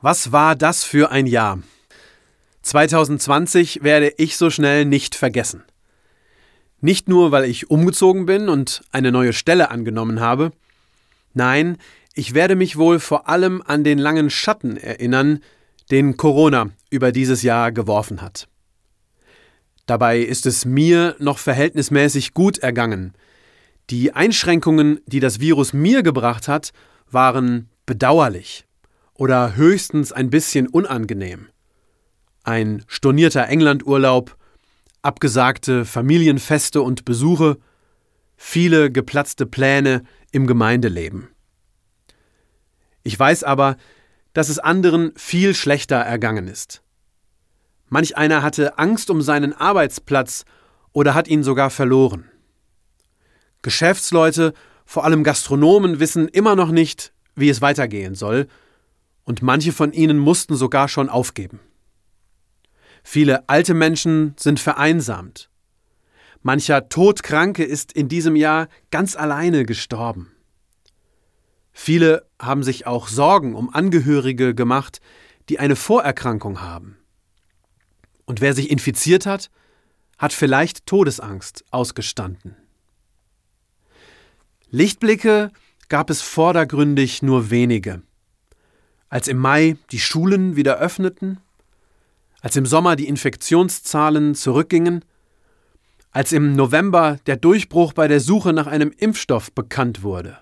Was war das für ein Jahr? 2020 werde ich so schnell nicht vergessen. Nicht nur, weil ich umgezogen bin und eine neue Stelle angenommen habe, nein, ich werde mich wohl vor allem an den langen Schatten erinnern, den Corona über dieses Jahr geworfen hat. Dabei ist es mir noch verhältnismäßig gut ergangen. Die Einschränkungen, die das Virus mir gebracht hat, waren bedauerlich oder höchstens ein bisschen unangenehm. Ein stornierter Englandurlaub, abgesagte Familienfeste und Besuche, viele geplatzte Pläne im Gemeindeleben. Ich weiß aber, dass es anderen viel schlechter ergangen ist. Manch einer hatte Angst um seinen Arbeitsplatz oder hat ihn sogar verloren. Geschäftsleute, vor allem Gastronomen, wissen immer noch nicht, wie es weitergehen soll, und manche von ihnen mussten sogar schon aufgeben. Viele alte Menschen sind vereinsamt. Mancher Todkranke ist in diesem Jahr ganz alleine gestorben. Viele haben sich auch Sorgen um Angehörige gemacht, die eine Vorerkrankung haben. Und wer sich infiziert hat, hat vielleicht Todesangst ausgestanden. Lichtblicke gab es vordergründig nur wenige als im Mai die Schulen wieder öffneten, als im Sommer die Infektionszahlen zurückgingen, als im November der Durchbruch bei der Suche nach einem Impfstoff bekannt wurde,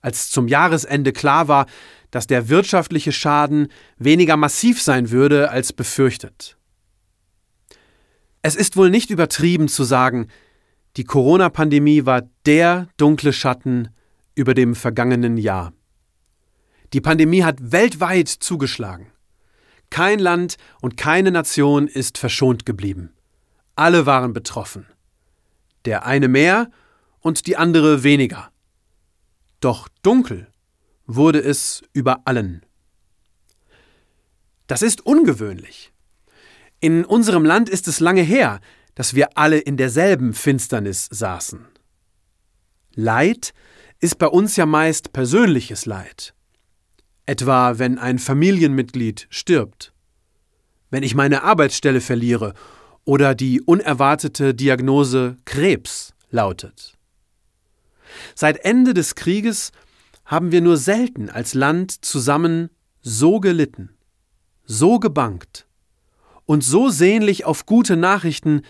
als zum Jahresende klar war, dass der wirtschaftliche Schaden weniger massiv sein würde als befürchtet. Es ist wohl nicht übertrieben zu sagen, die Corona-Pandemie war der dunkle Schatten über dem vergangenen Jahr. Die Pandemie hat weltweit zugeschlagen. Kein Land und keine Nation ist verschont geblieben. Alle waren betroffen. Der eine mehr und die andere weniger. Doch dunkel wurde es über allen. Das ist ungewöhnlich. In unserem Land ist es lange her, dass wir alle in derselben Finsternis saßen. Leid ist bei uns ja meist persönliches Leid etwa wenn ein Familienmitglied stirbt, wenn ich meine Arbeitsstelle verliere oder die unerwartete Diagnose Krebs lautet. Seit Ende des Krieges haben wir nur selten als Land zusammen so gelitten, so gebankt und so sehnlich auf gute Nachrichten,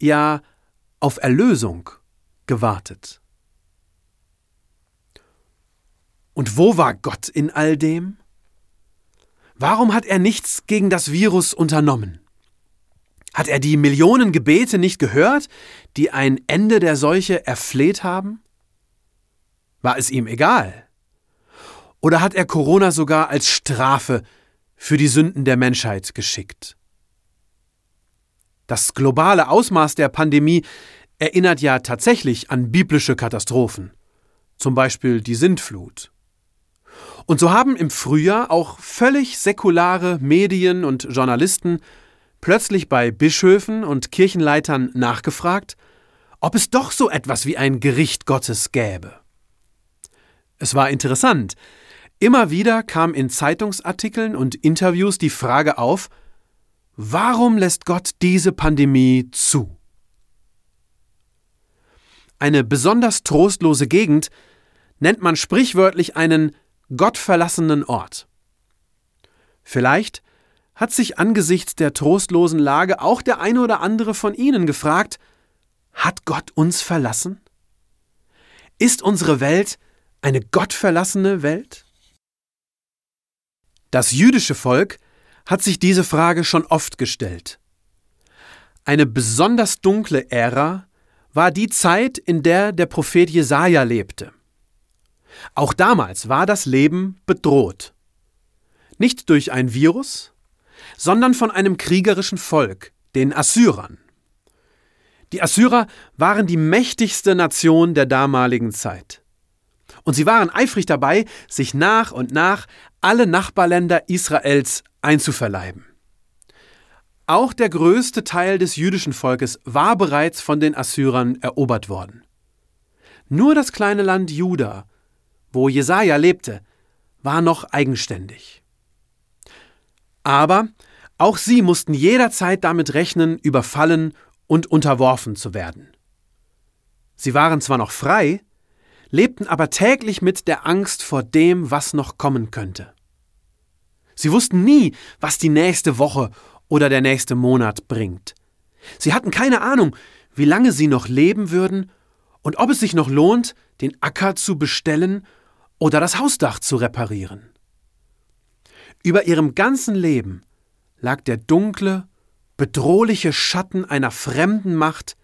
ja auf Erlösung gewartet. Und wo war Gott in all dem? Warum hat er nichts gegen das Virus unternommen? Hat er die Millionen Gebete nicht gehört, die ein Ende der Seuche erfleht haben? War es ihm egal? Oder hat er Corona sogar als Strafe für die Sünden der Menschheit geschickt? Das globale Ausmaß der Pandemie erinnert ja tatsächlich an biblische Katastrophen, zum Beispiel die Sintflut. Und so haben im Frühjahr auch völlig säkulare Medien und Journalisten plötzlich bei Bischöfen und Kirchenleitern nachgefragt, ob es doch so etwas wie ein Gericht Gottes gäbe. Es war interessant. Immer wieder kam in Zeitungsartikeln und Interviews die Frage auf, warum lässt Gott diese Pandemie zu? Eine besonders trostlose Gegend nennt man sprichwörtlich einen gottverlassenen Ort. Vielleicht hat sich angesichts der trostlosen Lage auch der eine oder andere von Ihnen gefragt, hat Gott uns verlassen? Ist unsere Welt eine gottverlassene Welt? Das jüdische Volk hat sich diese Frage schon oft gestellt. Eine besonders dunkle Ära war die Zeit, in der der Prophet Jesaja lebte. Auch damals war das Leben bedroht. Nicht durch ein Virus, sondern von einem kriegerischen Volk, den Assyrern. Die Assyrer waren die mächtigste Nation der damaligen Zeit. Und sie waren eifrig dabei, sich nach und nach alle Nachbarländer Israels einzuverleiben. Auch der größte Teil des jüdischen Volkes war bereits von den Assyrern erobert worden. Nur das kleine Land Juda, wo Jesaja lebte, war noch eigenständig. Aber auch sie mussten jederzeit damit rechnen, überfallen und unterworfen zu werden. Sie waren zwar noch frei, lebten aber täglich mit der Angst vor dem, was noch kommen könnte. Sie wussten nie, was die nächste Woche oder der nächste Monat bringt. Sie hatten keine Ahnung, wie lange sie noch leben würden und ob es sich noch lohnt, den Acker zu bestellen oder das Hausdach zu reparieren. Über ihrem ganzen Leben lag der dunkle, bedrohliche Schatten einer fremden Macht,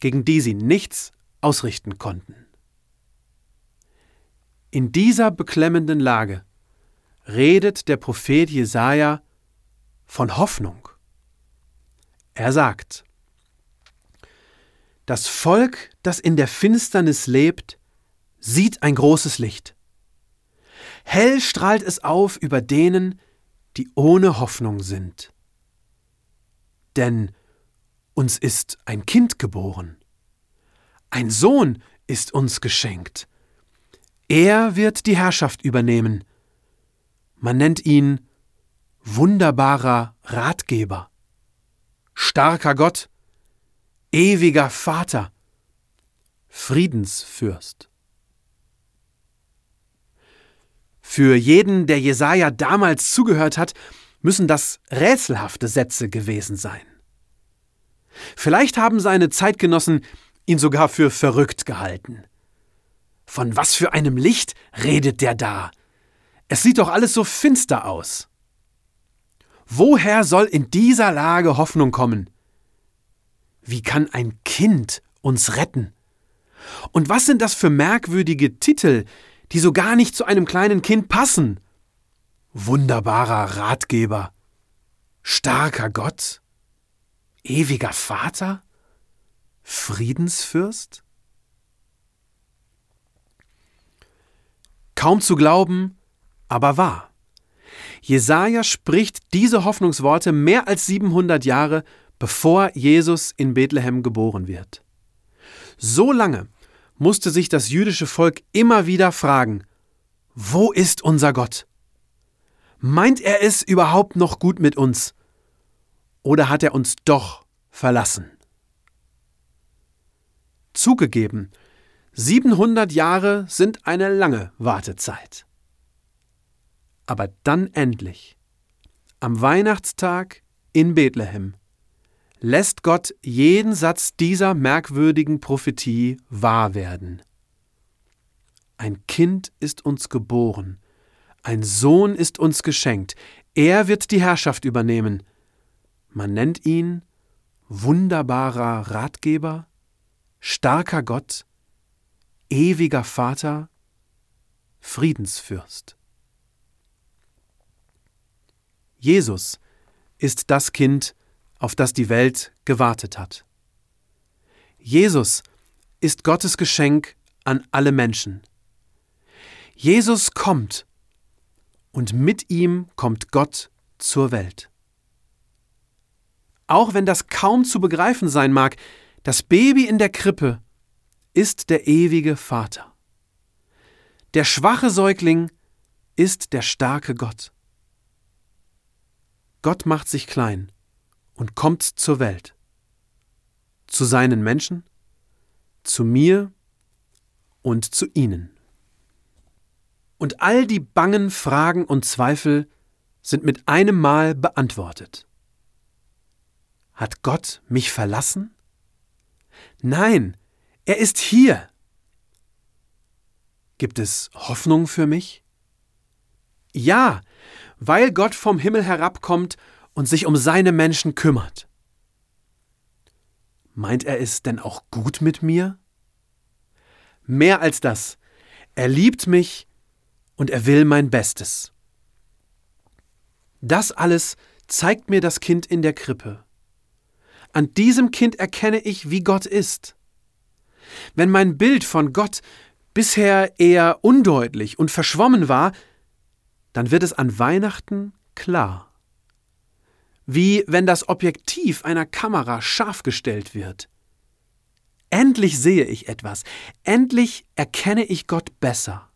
gegen die sie nichts ausrichten konnten. In dieser beklemmenden Lage redet der Prophet Jesaja von Hoffnung. Er sagt: Das Volk, das in der Finsternis lebt, sieht ein großes Licht. Hell strahlt es auf über denen, die ohne Hoffnung sind. Denn uns ist ein Kind geboren, ein Sohn ist uns geschenkt. Er wird die Herrschaft übernehmen. Man nennt ihn wunderbarer Ratgeber, starker Gott, ewiger Vater, Friedensfürst. Für jeden, der Jesaja damals zugehört hat, müssen das rätselhafte Sätze gewesen sein. Vielleicht haben seine Zeitgenossen ihn sogar für verrückt gehalten. Von was für einem Licht redet der da? Es sieht doch alles so finster aus. Woher soll in dieser Lage Hoffnung kommen? Wie kann ein Kind uns retten? Und was sind das für merkwürdige Titel, die so gar nicht zu einem kleinen Kind passen? Wunderbarer Ratgeber, starker Gott, ewiger Vater, Friedensfürst? Kaum zu glauben, aber wahr. Jesaja spricht diese Hoffnungsworte mehr als 700 Jahre, bevor Jesus in Bethlehem geboren wird. So lange musste sich das jüdische Volk immer wieder fragen, wo ist unser Gott? Meint er es überhaupt noch gut mit uns? Oder hat er uns doch verlassen? Zugegeben, 700 Jahre sind eine lange Wartezeit. Aber dann endlich, am Weihnachtstag in Bethlehem, lässt Gott jeden Satz dieser merkwürdigen Prophetie wahr werden. Ein Kind ist uns geboren, ein Sohn ist uns geschenkt, er wird die Herrschaft übernehmen. Man nennt ihn wunderbarer Ratgeber, starker Gott, ewiger Vater, Friedensfürst. Jesus ist das Kind, auf das die Welt gewartet hat. Jesus ist Gottes Geschenk an alle Menschen. Jesus kommt und mit ihm kommt Gott zur Welt. Auch wenn das kaum zu begreifen sein mag, das Baby in der Krippe ist der ewige Vater. Der schwache Säugling ist der starke Gott. Gott macht sich klein und kommt zur Welt. Zu seinen Menschen, zu mir und zu ihnen. Und all die bangen Fragen und Zweifel sind mit einem Mal beantwortet. Hat Gott mich verlassen? Nein, er ist hier. Gibt es Hoffnung für mich? Ja, weil Gott vom Himmel herabkommt und sich um seine Menschen kümmert. Meint er es denn auch gut mit mir? Mehr als das. Er liebt mich und er will mein Bestes. Das alles zeigt mir das Kind in der Krippe. An diesem Kind erkenne ich, wie Gott ist. Wenn mein Bild von Gott bisher eher undeutlich und verschwommen war, dann wird es an Weihnachten klar. Wie wenn das Objektiv einer Kamera scharf gestellt wird. Endlich sehe ich etwas, endlich erkenne ich Gott besser.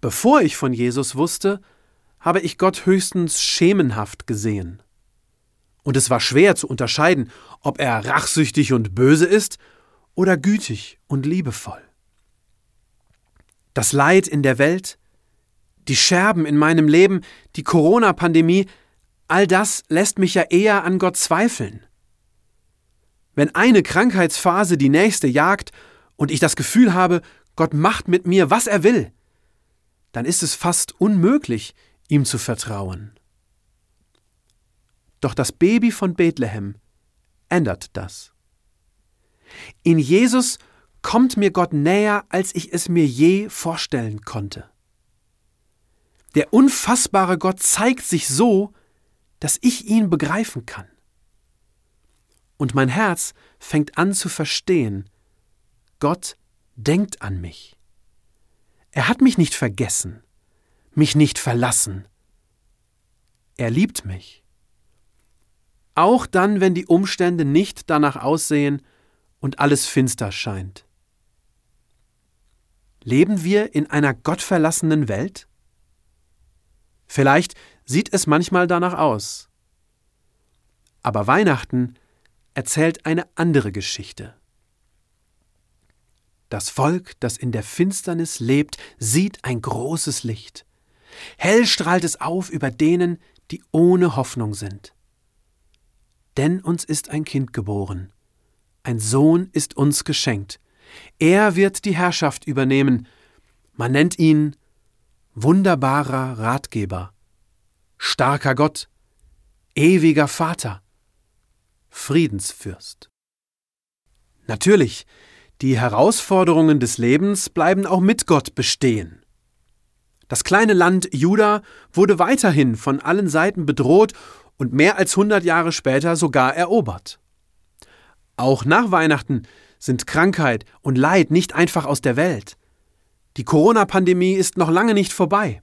Bevor ich von Jesus wusste, habe ich Gott höchstens schemenhaft gesehen. Und es war schwer zu unterscheiden, ob er rachsüchtig und böse ist oder gütig und liebevoll. Das Leid in der Welt, die Scherben in meinem Leben, die Corona-Pandemie, all das lässt mich ja eher an Gott zweifeln. Wenn eine Krankheitsphase die nächste jagt und ich das Gefühl habe, Gott macht mit mir, was er will, dann ist es fast unmöglich, ihm zu vertrauen. Doch das Baby von Bethlehem ändert das. In Jesus kommt mir Gott näher, als ich es mir je vorstellen konnte. Der unfassbare Gott zeigt sich so, dass ich ihn begreifen kann. Und mein Herz fängt an zu verstehen, Gott denkt an mich. Er hat mich nicht vergessen, mich nicht verlassen. Er liebt mich. Auch dann, wenn die Umstände nicht danach aussehen und alles finster scheint. Leben wir in einer gottverlassenen Welt? Vielleicht sieht es manchmal danach aus. Aber Weihnachten erzählt eine andere Geschichte. Das Volk, das in der Finsternis lebt, sieht ein großes Licht. Hell strahlt es auf über denen, die ohne Hoffnung sind. Denn uns ist ein Kind geboren, ein Sohn ist uns geschenkt. Er wird die Herrschaft übernehmen. Man nennt ihn wunderbarer Ratgeber, starker Gott, ewiger Vater, Friedensfürst. Natürlich, die Herausforderungen des Lebens bleiben auch mit Gott bestehen. Das kleine Land Juda wurde weiterhin von allen Seiten bedroht und mehr als 100 Jahre später sogar erobert. Auch nach Weihnachten sind Krankheit und Leid nicht einfach aus der Welt. Die Corona-Pandemie ist noch lange nicht vorbei.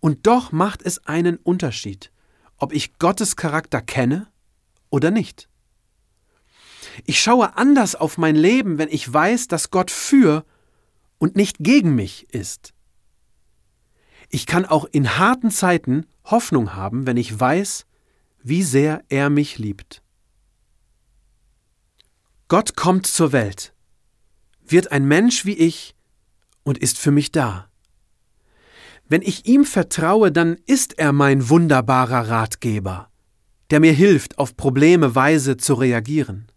Und doch macht es einen Unterschied, ob ich Gottes Charakter kenne oder nicht. Ich schaue anders auf mein Leben, wenn ich weiß, dass Gott für und nicht gegen mich ist. Ich kann auch in harten Zeiten Hoffnung haben, wenn ich weiß, wie sehr er mich liebt. Gott kommt zur Welt, wird ein Mensch wie ich und ist für mich da. Wenn ich ihm vertraue, dann ist er mein wunderbarer Ratgeber, der mir hilft, auf Probleme weise zu reagieren.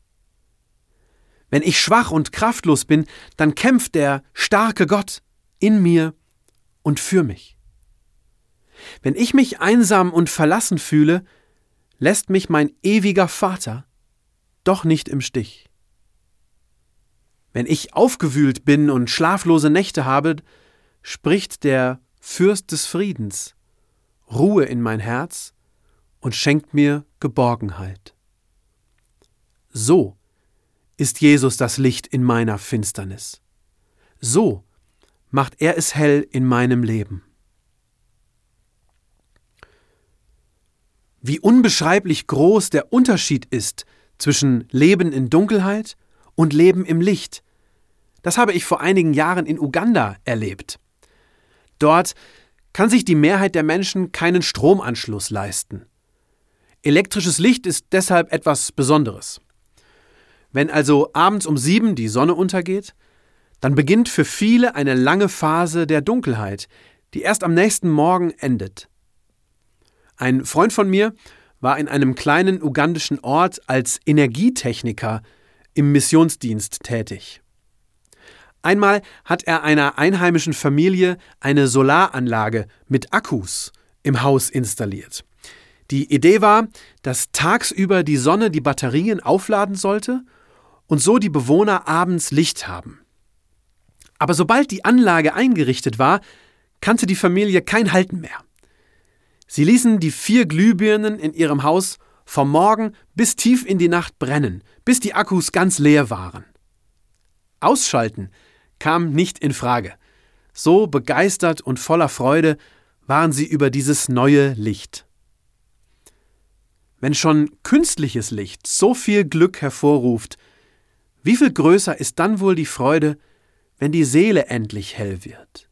Wenn ich schwach und kraftlos bin, dann kämpft der starke Gott in mir und für mich. Wenn ich mich einsam und verlassen fühle, lässt mich mein ewiger Vater doch nicht im Stich. Wenn ich aufgewühlt bin und schlaflose Nächte habe, spricht der Fürst des Friedens Ruhe in mein Herz und schenkt mir Geborgenheit. So ist Jesus das Licht in meiner Finsternis. So macht er es hell in meinem Leben. Wie unbeschreiblich groß der Unterschied ist zwischen Leben in Dunkelheit und Leben im Licht. Das habe ich vor einigen Jahren in Uganda erlebt. Dort kann sich die Mehrheit der Menschen keinen Stromanschluss leisten. Elektrisches Licht ist deshalb etwas Besonderes. Wenn also abends um sieben die Sonne untergeht, dann beginnt für viele eine lange Phase der Dunkelheit, die erst am nächsten Morgen endet. Ein Freund von mir war in einem kleinen ugandischen Ort als Energietechniker im Missionsdienst tätig. Einmal hat er einer einheimischen Familie eine Solaranlage mit Akkus im Haus installiert. Die Idee war, dass tagsüber die Sonne die Batterien aufladen sollte und so die Bewohner abends Licht haben. Aber sobald die Anlage eingerichtet war, kannte die Familie kein Halten mehr. Sie ließen die vier Glühbirnen in ihrem Haus vom Morgen bis tief in die Nacht brennen, bis die Akkus ganz leer waren. Ausschalten kam nicht in Frage. So begeistert und voller Freude waren sie über dieses neue Licht. Wenn schon künstliches Licht so viel Glück hervorruft, wie viel größer ist dann wohl die Freude, wenn die Seele endlich hell wird?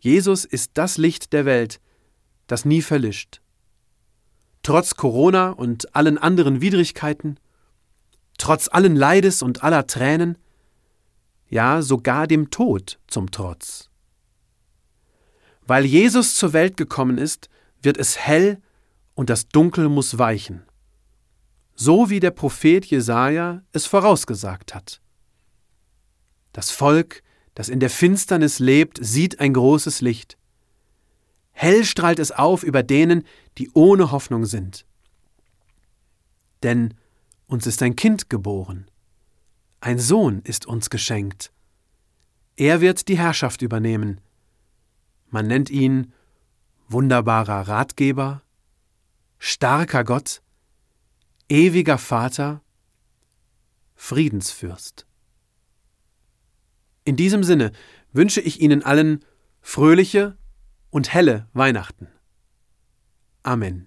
Jesus ist das Licht der Welt, das nie verlischt. Trotz Corona und allen anderen Widrigkeiten, trotz allen Leides und aller Tränen, ja sogar dem Tod zum Trotz. Weil Jesus zur Welt gekommen ist, wird es hell und das Dunkel muss weichen. So wie der Prophet Jesaja es vorausgesagt hat. Das Volk, das in der Finsternis lebt, sieht ein großes Licht. Hell strahlt es auf über denen, die ohne Hoffnung sind. Denn uns ist ein Kind geboren, ein Sohn ist uns geschenkt. Er wird die Herrschaft übernehmen. Man nennt ihn wunderbarer Ratgeber, starker Gott, ewiger Vater, Friedensfürst. In diesem Sinne wünsche ich Ihnen allen fröhliche und helle Weihnachten. Amen.